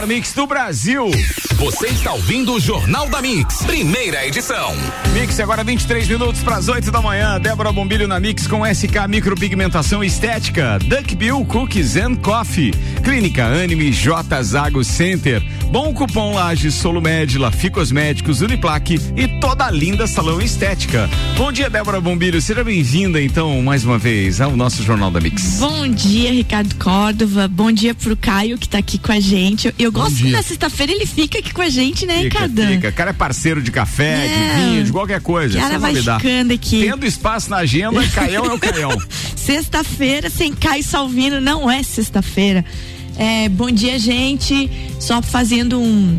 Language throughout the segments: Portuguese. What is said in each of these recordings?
melhor mix do Brasil. Você está ouvindo o Jornal da Mix, primeira edição. Mix agora 23 minutos para as 8 da manhã. Débora Bombilho na Mix com SK Micropigmentação Estética, Duck Bill Cookies and Coffee, Clínica Anime J Zago Center, Bom Cupom Lages, Solumed, Lafi Cosméticos, Uniplaque e toda a linda salão estética. Bom dia, Débora Bombilho. Seja bem-vinda, então, mais uma vez ao nosso Jornal da Mix. Bom dia, Ricardo Córdova. Bom dia pro Caio que tá aqui com a gente. Eu, eu gosto que na sexta-feira ele fica aqui com a gente, né, fica, Ricardo? Fica. Cara é parceiro de café, é. de vinho, de qualquer coisa. Cara vai ficando aqui. Tendo espaço na agenda, Caião é o Caião. Sexta-feira sem Caio Salvino não é sexta-feira. É, bom dia, gente. Só fazendo um,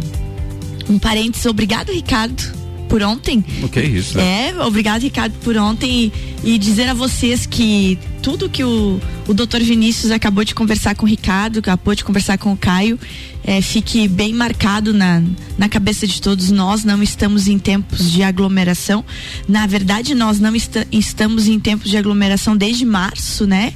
um parênteses. Obrigado, Ricardo por ontem. O que é isso? Né? É, obrigado, Ricardo, por ontem e, e, dizer a vocês que tudo que o, o doutor Vinícius acabou de conversar com o Ricardo, acabou de conversar com o Caio, é, fique bem marcado na, na cabeça de todos nós. Não estamos em tempos de aglomeração. Na verdade, nós não est estamos em tempos de aglomeração desde março, né?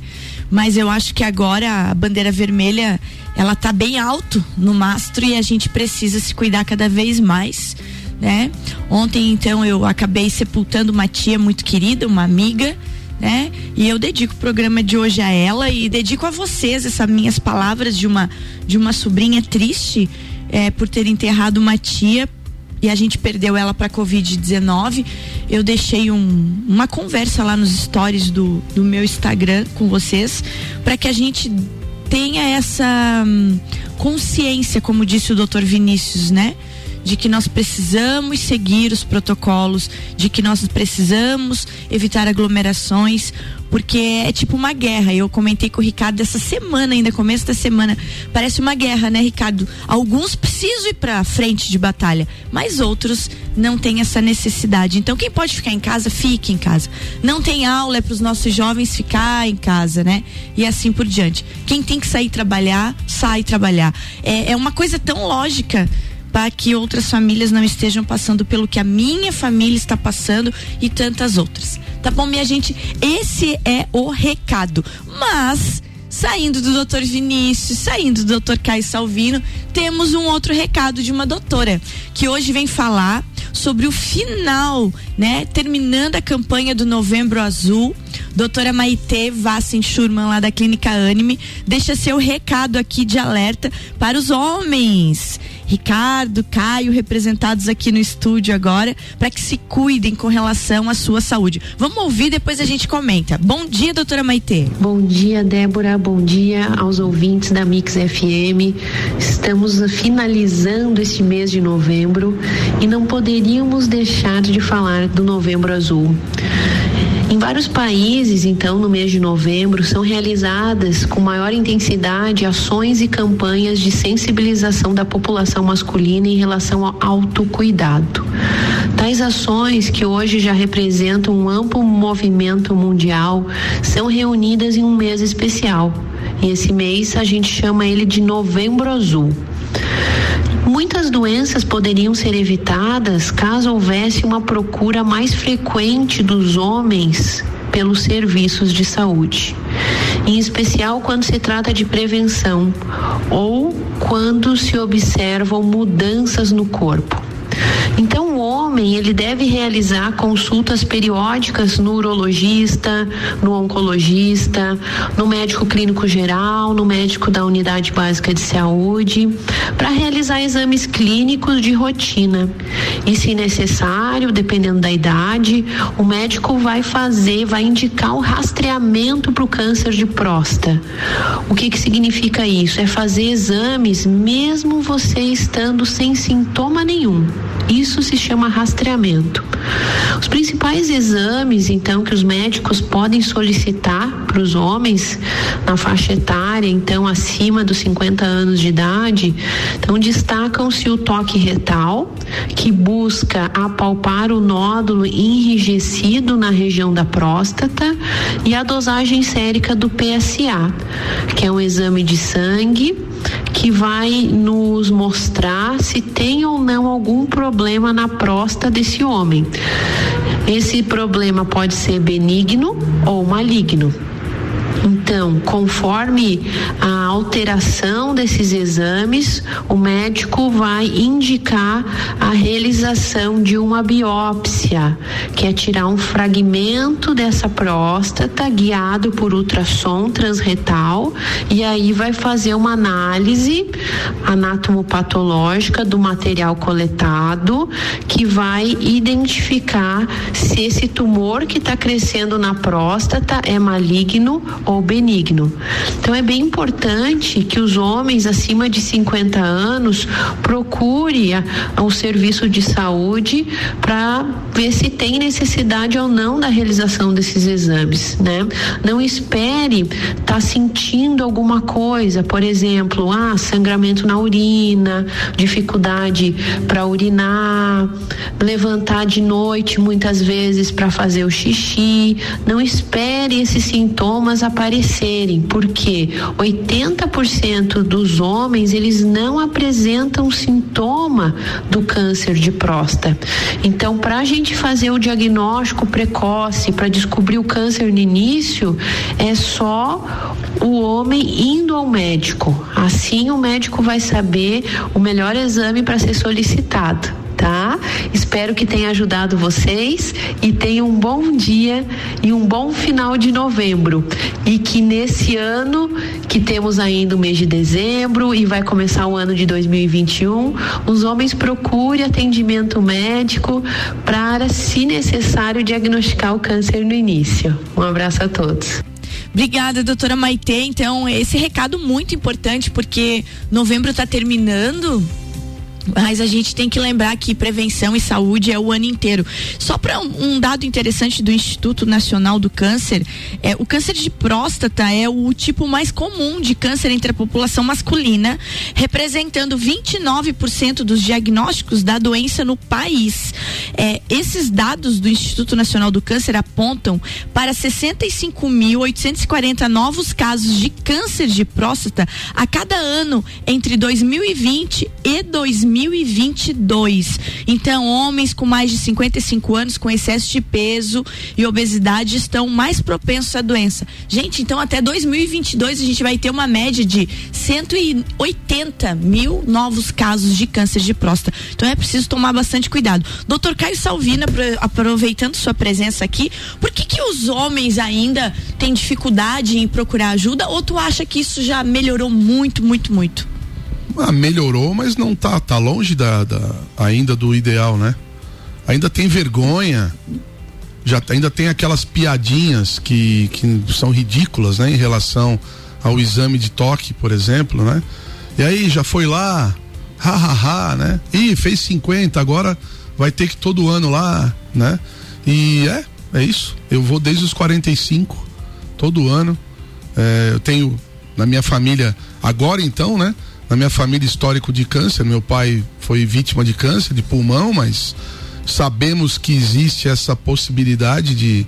Mas eu acho que agora a bandeira vermelha ela tá bem alto no mastro e a gente precisa se cuidar cada vez mais né? Ontem, então, eu acabei sepultando uma tia muito querida, uma amiga, né? E eu dedico o programa de hoje a ela e dedico a vocês essas minhas palavras de uma de uma sobrinha triste é, por ter enterrado uma tia e a gente perdeu ela para covid-19. Eu deixei um, uma conversa lá nos stories do, do meu Instagram com vocês para que a gente tenha essa hum, consciência, como disse o doutor Vinícius, né? De que nós precisamos seguir os protocolos, de que nós precisamos evitar aglomerações, porque é tipo uma guerra. Eu comentei com o Ricardo essa semana, ainda começo da semana. Parece uma guerra, né, Ricardo? Alguns precisam ir para frente de batalha, mas outros não têm essa necessidade. Então, quem pode ficar em casa, fique em casa. Não tem aula é para os nossos jovens ficar em casa, né? E assim por diante. Quem tem que sair trabalhar, sai trabalhar. É, é uma coisa tão lógica que outras famílias não estejam passando pelo que a minha família está passando e tantas outras. Tá bom, minha gente? Esse é o recado. Mas saindo do doutor Vinícius, saindo do doutor Caio Salvino, temos um outro recado de uma doutora que hoje vem falar sobre o final, né? Terminando a campanha do Novembro Azul. Doutora Maite Vassen Schurman, lá da Clínica Anime, deixa seu recado aqui de alerta para os homens Ricardo, Caio, representados aqui no estúdio agora, para que se cuidem com relação à sua saúde. Vamos ouvir, depois a gente comenta. Bom dia, doutora Maitê. Bom dia, Débora. Bom dia aos ouvintes da Mix FM. Estamos finalizando este mês de novembro e não poderíamos deixar de falar do Novembro Azul. Em vários países, então, no mês de novembro, são realizadas com maior intensidade ações e campanhas de sensibilização da população masculina em relação ao autocuidado. Tais ações, que hoje já representam um amplo movimento mundial, são reunidas em um mês especial. E esse mês a gente chama ele de Novembro Azul. Muitas doenças poderiam ser evitadas caso houvesse uma procura mais frequente dos homens pelos serviços de saúde, em especial quando se trata de prevenção ou quando se observam mudanças no corpo. Então, o homem ele deve realizar consultas periódicas no urologista, no oncologista, no médico clínico geral, no médico da unidade básica de saúde, para realizar exames clínicos de rotina. E, se necessário, dependendo da idade, o médico vai fazer, vai indicar o rastreamento para o câncer de próstata. O que que significa isso? É fazer exames mesmo você estando sem sintoma nenhum. Isso se chama rastreamento. Os principais exames, então, que os médicos podem solicitar para os homens na faixa etária, então, acima dos 50 anos de idade, então, destacam-se o toque retal, que busca apalpar o nódulo enrijecido na região da próstata, e a dosagem sérica do PSA, que é um exame de sangue que vai nos mostrar se tem ou não algum problema na próstata desse homem. Esse problema pode ser benigno ou maligno. Então, conforme a alteração desses exames, o médico vai indicar a realização de uma biópsia, que é tirar um fragmento dessa próstata guiado por ultrassom transretal e aí vai fazer uma análise anatomopatológica do material coletado que vai identificar se esse tumor que está crescendo na próstata é maligno ou benigno. Então é bem importante que os homens acima de 50 anos procure o serviço de saúde para ver se tem necessidade ou não da realização desses exames, né? Não espere estar tá sentindo alguma coisa, por exemplo, ah, sangramento na urina, dificuldade para urinar, levantar de noite muitas vezes para fazer o xixi. Não espere esses sintomas aparecerem, porque 80% dos homens eles não apresentam sintoma do câncer de próstata. Então, para a gente fazer o diagnóstico precoce, para descobrir o câncer no início, é só o homem indo ao médico. Assim, o médico vai saber o melhor exame para ser solicitado tá? Espero que tenha ajudado vocês e tenham um bom dia e um bom final de novembro. E que nesse ano, que temos ainda o mês de dezembro e vai começar o ano de 2021, os homens procurem atendimento médico para, se necessário, diagnosticar o câncer no início. Um abraço a todos. Obrigada, doutora Maite. Então, esse recado muito importante, porque novembro está terminando mas a gente tem que lembrar que prevenção e saúde é o ano inteiro. Só para um, um, dado interessante do Instituto Nacional do Câncer, é, o câncer de próstata é o tipo mais comum de câncer entre a população masculina, representando 29% dos diagnósticos da doença no país. É, esses dados do Instituto Nacional do Câncer apontam para 65.840 novos casos de câncer de próstata a cada ano entre 2020 e 2020. 2022. Então, homens com mais de 55 anos com excesso de peso e obesidade estão mais propensos à doença. Gente, então até 2022 a gente vai ter uma média de 180 mil novos casos de câncer de próstata. Então é preciso tomar bastante cuidado. Doutor Caio Salvina, aproveitando sua presença aqui, por que que os homens ainda têm dificuldade em procurar ajuda ou tu acha que isso já melhorou muito, muito, muito? Ah, melhorou, mas não tá, tá longe da, da, ainda do ideal, né? Ainda tem vergonha, já ainda tem aquelas piadinhas que, que são ridículas, né, em relação ao exame de toque, por exemplo, né? E aí já foi lá, hahaha, ha, ha, né? Ih, fez 50, agora vai ter que todo ano lá, né? E é, é isso. Eu vou desde os 45, todo ano. É, eu tenho na minha família, agora então, né? Na minha família histórico de câncer. Meu pai foi vítima de câncer de pulmão, mas sabemos que existe essa possibilidade de,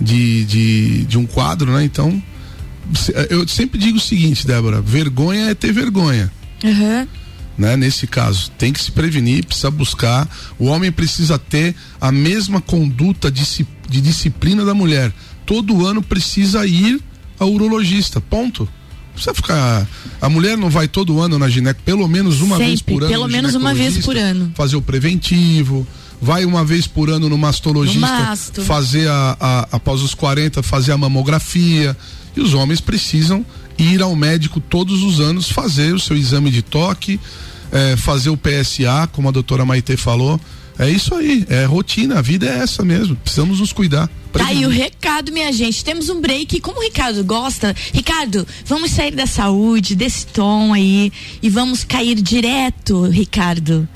de, de, de um quadro, né? Então, eu sempre digo o seguinte, Débora: vergonha é ter vergonha. Uhum. Né? Nesse caso, tem que se prevenir, precisa buscar. O homem precisa ter a mesma conduta de, de disciplina da mulher. Todo ano precisa ir ao urologista. Ponto precisa ficar. A mulher não vai todo ano na gineco, pelo menos uma Sempre, vez por ano. Pelo menos uma vez por ano. Fazer o preventivo. Vai uma vez por ano no mastologista no fazer a, a, após os 40, fazer a mamografia. E os homens precisam ir ao médico todos os anos fazer o seu exame de toque, é, fazer o PSA, como a doutora Maite falou é isso aí, é rotina, a vida é essa mesmo. Precisamos nos cuidar. Tá aí o recado, minha gente. Temos um break. Como o Ricardo gosta, Ricardo, vamos sair da saúde, desse tom aí e vamos cair direto, Ricardo,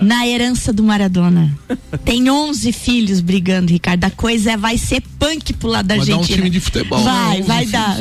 na herança do Maradona. Tem 11 filhos brigando, Ricardo. A coisa é, vai ser punk pro lado da Argentina. Vai dar um time de futebol. Vai, né? vai dar.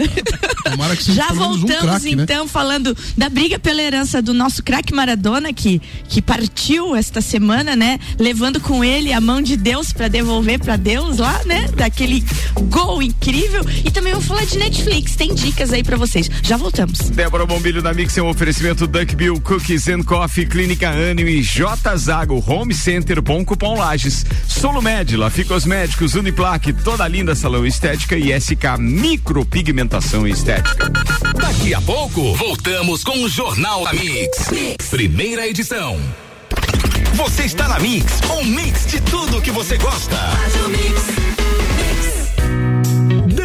Tomara que seja Já um voltamos craque, né? então falando da briga pela herança do nosso craque Maradona que que partiu esta semana, né? Levando com ele a mão de Deus para devolver para Deus lá, né? Daquele gol incrível. E também vou falar de Netflix, tem dicas aí para vocês. Já voltamos. Débora Bombilho na Mix é um oferecimento Duck Bill Cookies and Coffee, Clínica Anime, J Zago, Home Center, Bom Cupom Lages, Solo Med, Lafi Cosméticos, Uniplaque, toda linda salão estética e SK Micropigmentação Estética. Daqui a pouco, voltamos com o Jornal da mix. Primeira edição. Você está na Mix, um mix de tudo que você gosta. Duck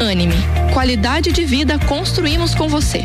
Anime, qualidade de vida construímos com você.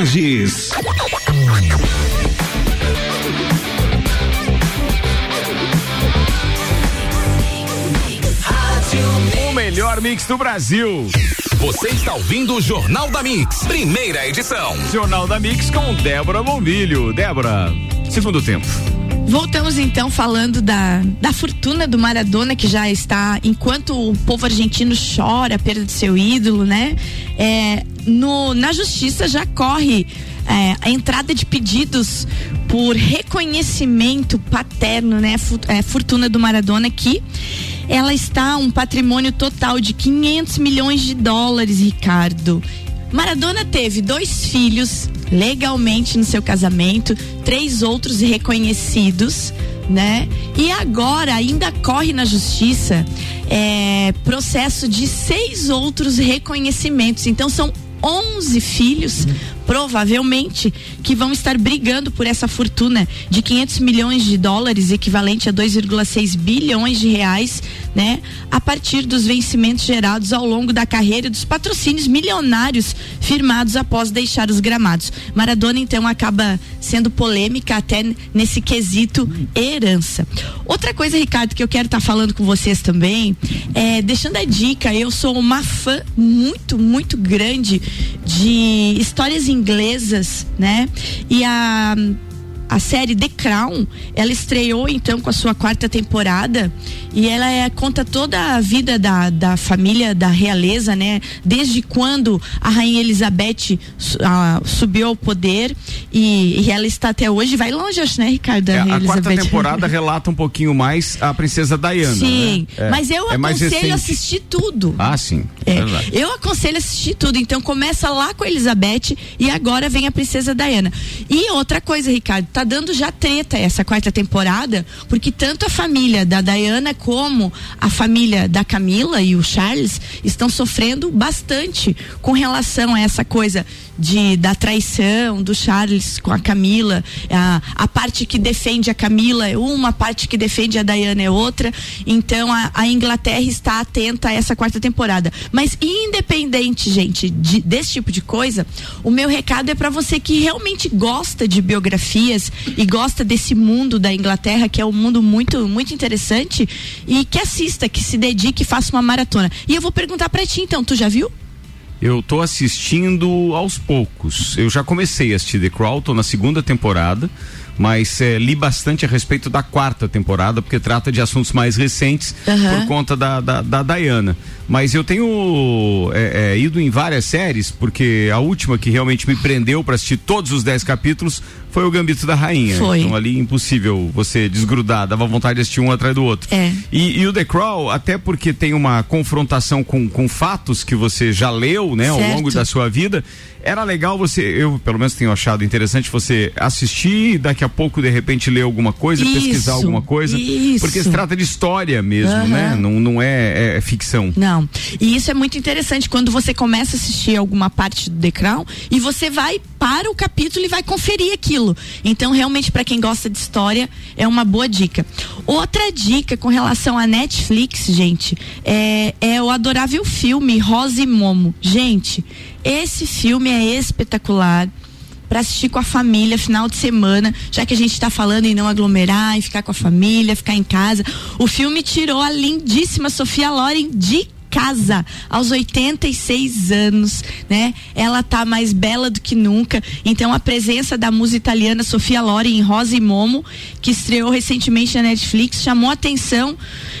Lages. O melhor mix do Brasil. Você está ouvindo o Jornal da Mix, primeira edição. Jornal da Mix com Débora Bombilho. Débora, segundo tempo. Voltamos então falando da, da fortuna do Maradona, que já está, enquanto o povo argentino chora a perda de seu ídolo, né? É, no, na justiça já corre é, a entrada de pedidos por reconhecimento paterno, né? É, fortuna do Maradona, que ela está um patrimônio total de 500 milhões de dólares, Ricardo. Maradona teve dois filhos legalmente no seu casamento, três outros reconhecidos, né? E agora ainda corre na justiça é, processo de seis outros reconhecimentos. Então são 11 filhos, provavelmente, que vão estar brigando por essa fortuna de 500 milhões de dólares, equivalente a 2,6 bilhões de reais, né? A partir dos vencimentos gerados ao longo da carreira e dos patrocínios milionários firmados após deixar os gramados. Maradona, então, acaba sendo polêmica até nesse quesito herança. Outra coisa, Ricardo, que eu quero estar falando com vocês também, é, deixando a dica, eu sou uma fã muito, muito grande de histórias inglesas, né? E a a série The Crown, ela estreou então com a sua quarta temporada e ela é, conta toda a vida da, da família da realeza, né? Desde quando a rainha Elizabeth ah, subiu ao poder e, e ela está até hoje, vai longe, acho, né, Ricardo? É, a quarta temporada relata um pouquinho mais a princesa Diana. Sim, né? É, mas eu é aconselho a assistir tudo. Ah, sim. É, verdade. eu aconselho assistir tudo. Então começa lá com a Elizabeth e agora vem a princesa Diana. E outra coisa, Ricardo, tá dando já treta essa quarta temporada, porque tanto a família da Diana como a família da Camila e o Charles estão sofrendo bastante com relação a essa coisa de da traição do Charles com a Camila, a, a parte que defende a Camila é uma, a parte que defende a Diana é outra. Então a, a Inglaterra está atenta a essa quarta temporada. Mas independente, gente, de- desse tipo de coisa, o meu recado é para você que realmente gosta de biografias e gosta desse mundo da Inglaterra, que é um mundo muito muito interessante e que assista, que se dedique, e faça uma maratona. E eu vou perguntar para ti então, tu já viu? Eu tô assistindo aos poucos. Eu já comecei a assistir The Crown, tô na segunda temporada, mas eh, li bastante a respeito da quarta temporada, porque trata de assuntos mais recentes Aham. por conta da, da, da Diana. Mas eu tenho eh, eh, ido em várias séries, porque a última que realmente me prendeu para assistir todos os dez capítulos foi o Gambito da Rainha. Foi. Então ali impossível você desgrudar, dava vontade de assistir um atrás do outro. É. E, e o The Crown, até porque tem uma confrontação com, com fatos que você já leu, né, ao Certo. longo da sua vida, era legal você, eu pelo menos tenho achado interessante você assistir e daqui a pouco de repente ler alguma coisa, Isso, pesquisar alguma coisa, isso. porque se trata de história mesmo, Aham. né? Não, não é, é ficção. Não. E isso é muito interessante quando você começa a assistir alguma parte do The Crown e você vai para o capítulo e vai conferir aquilo. Então, realmente, para quem gosta de história, é uma boa dica. Outra dica com relação à Netflix, gente, é, é o adorável filme Rosa e Momo. Gente, esse filme é espetacular para assistir com a família final de semana, já que a gente está falando em não aglomerar, em ficar com a família, ficar em casa. O filme tirou a lindíssima Sofia Loren de casa aos 86 anos, né? Ela tá mais bela do que nunca. Então a presença da musa italiana Sofia Loren em Rosa e Momo, que estreou recentemente na Netflix, chamou a atenção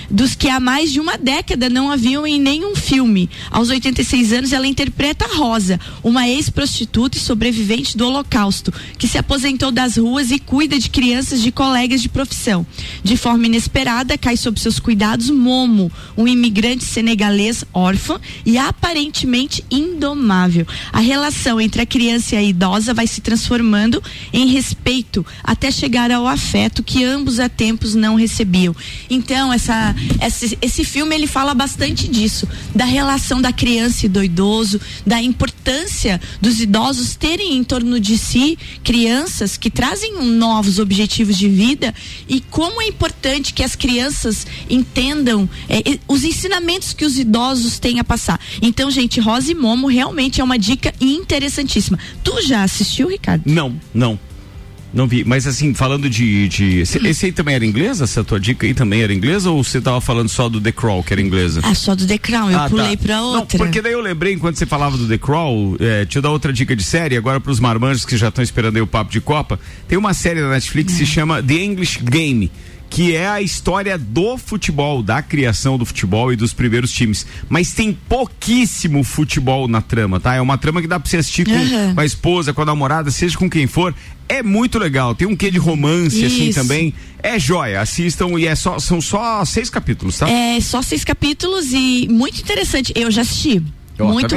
dos que há mais de uma década não haviam em nenhum filme. Aos 86 anos ela interpreta Rosa, uma ex-prostituta e sobrevivente do Holocausto, que se aposentou das ruas e cuida de crianças de colegas de profissão. De forma inesperada, cai sob seus cuidados Momo, um imigrante senegalês órfão e aparentemente indomável. A relação entre a criança e a idosa vai se transformando em respeito até chegar ao afeto que ambos há tempos não recebiam. Então, essa, esse, esse filme ele fala bastante disso, da relação da criança e do idoso, da importância dos idosos terem em torno de si crianças que trazem novos objetivos de vida e como é importante que as crianças entendam eh, eh, os ensinamentos que os idosos têm a passar. Então, gente, Rosa e Momo realmente é uma dica interessantíssima. Tu já assistiu, Ricardo? Não, não. Não vi, mas assim, falando de. de esse, esse aí também era inglês? Essa tua dica aí também era inglesa? Ou você tava falando só do The Crawl, que era inglesa? Ah, só do The Crown, eu Ah, pulei tá. pra Não, outra. porque daí eu lembrei, enquanto você falava do The Crawl, é, eu dar outra dica de série, agora pros marmanjos que já estão esperando aí o papo de Copa. Tem uma série da Netflix que se chama The English Game. Que é a história do futebol, da criação do futebol e dos primeiros times. Mas tem pouquíssimo futebol na trama, tá? É uma trama que dá pra você assistir com, Aham. com a esposa, com a namorada, seja com quem for. É muito legal. Tem um quê de romance, assim, Isso. também. É joia. Assistam e é só, são só seis capítulos, tá? É só seis capítulos e muito interessante. Eu já assisti. Tá muito.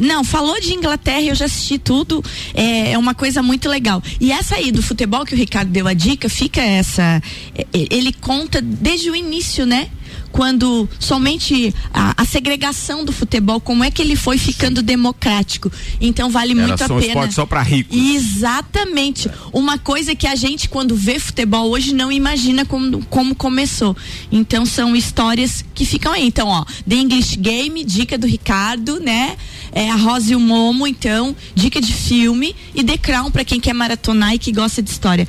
Não, falou de Inglaterra, eu já assisti tudo. É, é uma coisa muito legal. E essa aí do futebol que o Ricardo deu a dica, fica essa. é, Ele conta desde o início, né? Quando somente a, a segregação do futebol, como é que ele foi ficando democrático. Então vale Era muito a pena. esporte só pra ricos. Exatamente. Uma coisa que a gente, quando vê futebol hoje, não imagina como, como começou. Então, são histórias que ficam aí. Então, ó, The English Game, dica do Ricardo, né? É, a Rosa e o Momo, então, dica de filme. E The Crown, pra quem quer maratonar e que gosta de história.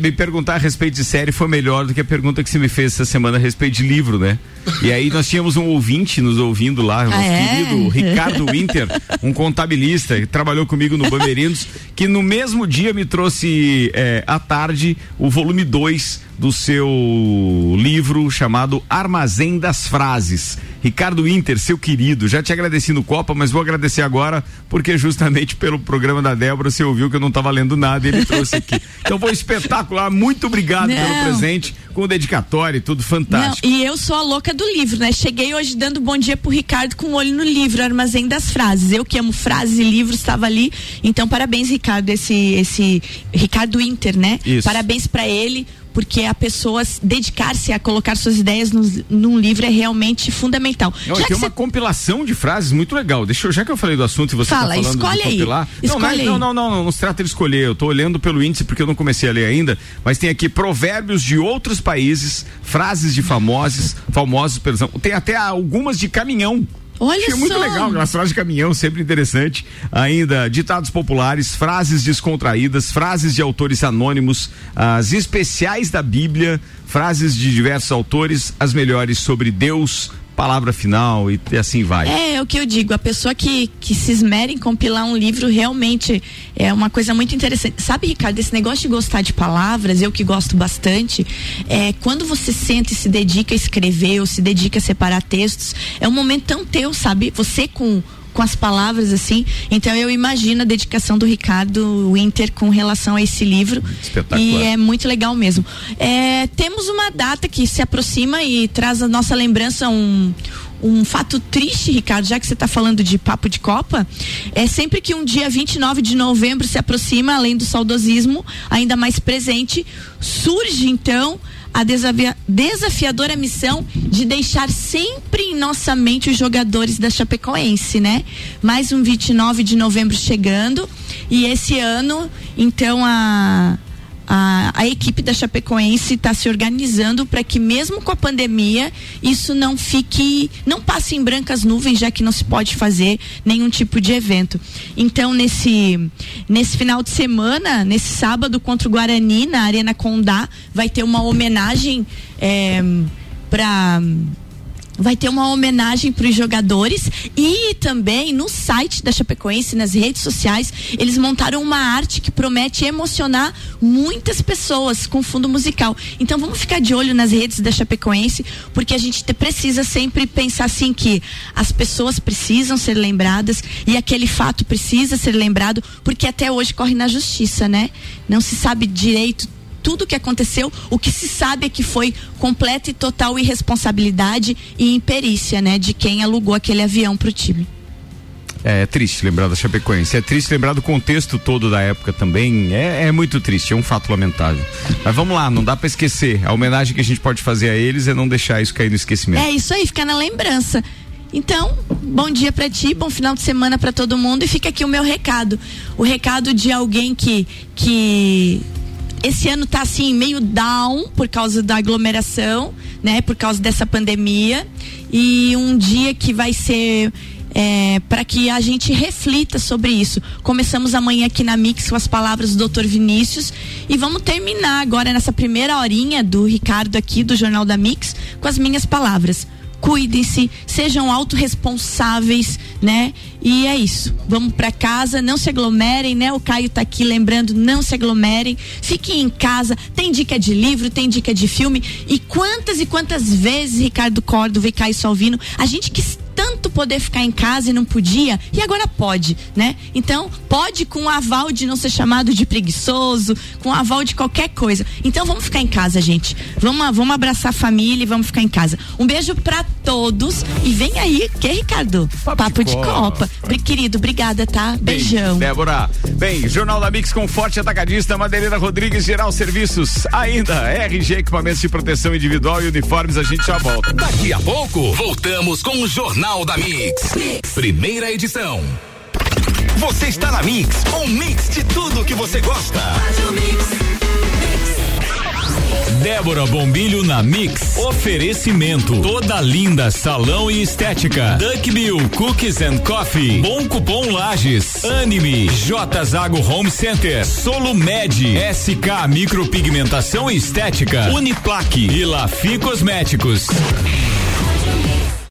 Me perguntar a respeito de série foi melhor do que a pergunta que você me fez essa semana a respeito de livro, né? E aí nós tínhamos um ouvinte nos ouvindo lá, nosso é? querido Ricardo Winter, um contabilista que trabalhou comigo no Bamerinos, que no mesmo dia me trouxe é, à tarde o volume 2 do seu livro chamado Armazém das Frases. Ricardo Winter, seu querido, já te agradeci no Copa, mas vou agradecer agora porque justamente pelo programa da Débora você ouviu que eu não estava lendo nada e ele trouxe aqui. Então foi espetacular, muito obrigado pelo Não. presente, com dedicatória e tudo fantástico. Não, e eu sou a louca do livro, né? Cheguei hoje dando bom dia pro Ricardo com o olho no livro, Armazém das Frases. Eu que amo frases e livros, estava ali. Então, parabéns, Ricardo, esse, esse Ricardo Inter, né? Isso. Parabéns para ele. Porque a pessoa se- dedicar-se a colocar suas ideias no- num livro é realmente fundamental. Não, tem uma compilação de frases muito legal. Deixa eu, já que eu falei do assunto e você Fala, tá falando escolhe de aí. compilar. Não, Escolhe não, aí. não, não, não, não, não se trata de escolher. Eu tô olhando pelo índice porque eu não comecei a ler ainda, mas tem aqui provérbios de outros países, frases de famosos, famosos, perdão. Tem até algumas de caminhão. Olha Achei muito só. legal, aquelas frases de caminhão, sempre interessante. Ainda, ditados populares, frases descontraídas, frases de autores anônimos, as especiais da Bíblia, frases de diversos autores, as melhores sobre Deus, palavra final e assim vai. É, é o que eu digo, a pessoa que, que se esmera em compilar um livro realmente é uma coisa muito interessante. Sabe, Ricardo, esse negócio de gostar de palavras, eu que gosto bastante, é quando você senta e se dedica a escrever ou se dedica a separar textos, é um momento tão teu, sabe? Você com com as palavras assim. Então eu imagino a dedicação do Ricardo Winter com relação a esse livro. Espetacular. E é muito legal mesmo. É, temos uma data que se aproxima e traz a nossa lembrança um um fato triste, Ricardo, já que você está falando de papo de Copa, é sempre que um dia 29 de novembro se aproxima, além do saudosismo ainda mais presente, surge então a desafia- desafiadora missão de deixar sempre em nossa mente os jogadores da Chapecoense, né? Mais um 29 de novembro chegando e esse ano, então a a, a equipe da Chapecoense está se organizando para que mesmo com a pandemia isso não fique, não passe em brancas nuvens, já que não se pode fazer nenhum tipo de evento. Então nesse nesse final de semana, nesse sábado contra o Guarani na Arena Condá, vai ter uma homenagem é, para Vai ter uma homenagem para os jogadores e também no site da Chapecoense, nas redes sociais, eles montaram uma arte que promete emocionar muitas pessoas com fundo musical. Então vamos ficar de olho nas redes da Chapecoense, porque a gente te- precisa sempre pensar assim que as pessoas precisam ser lembradas e aquele fato precisa ser lembrado, porque até hoje corre na justiça, né? Não se sabe direito tudo o que aconteceu, o que se sabe é que foi completa e total irresponsabilidade e imperícia, né, de quem alugou aquele avião pro time. É, triste lembrar da Chapecoense. É triste lembrar do contexto todo da época também. É, é muito triste, é um fato lamentável. Mas vamos lá, não dá pra esquecer. A homenagem que a gente pode fazer a eles é não deixar isso cair no esquecimento. É isso aí, fica na lembrança. Então, bom dia pra ti, bom final de semana pra todo mundo e fica aqui o meu recado. O recado de alguém que que esse ano tá assim meio down por causa da aglomeração, né? Por causa dessa pandemia e um dia que vai ser é, para que a gente reflita sobre isso. Começamos amanhã aqui na Mix com as palavras do Dr. Vinícius e vamos terminar agora nessa primeira horinha do Ricardo aqui do Jornal da Mix com as minhas palavras. Cuidem-se, sejam autorresponsáveis, né? E é isso. Vamos para casa, não se aglomerem, né? O Caio tá aqui lembrando, não se aglomerem. Fiquem em casa. Tem dica de livro, tem dica de filme. E quantas e quantas vezes, Ricardo Córdova e Caio Salvino, a gente quis tanto poder ficar em casa e não podia, e agora pode, né? Então, pode com o aval de não ser chamado de preguiçoso, com o aval de qualquer coisa. Então, vamos ficar em casa, gente. Vamos, vamos abraçar a família e vamos ficar em casa. Um beijo pra todos e vem aí, que Ricardo? Papo, de, Copa. Copa. Bri- Querido, obrigada, tá? Beijão. Débora. Bem, Jornal da Mix com forte atacadista, Madeireira Rodrigues, Geral Serviços. Ainda, RG Equipamentos de Proteção Individual e Uniformes, a gente já volta. Daqui a pouco, voltamos com o Jornal da Mix. Primeira edição. Você está na Mix, um mix de tudo que você gosta. Débora Bombilho na Mix. Oferecimento. Toda linda salão e estética. Duck Bill Cookies and Coffee. Bom Cupom Lages. Anime. J Zago Home Center. Solo Med. SK Micropigmentação e Estética. Uniplaque. E Lafi Cosméticos.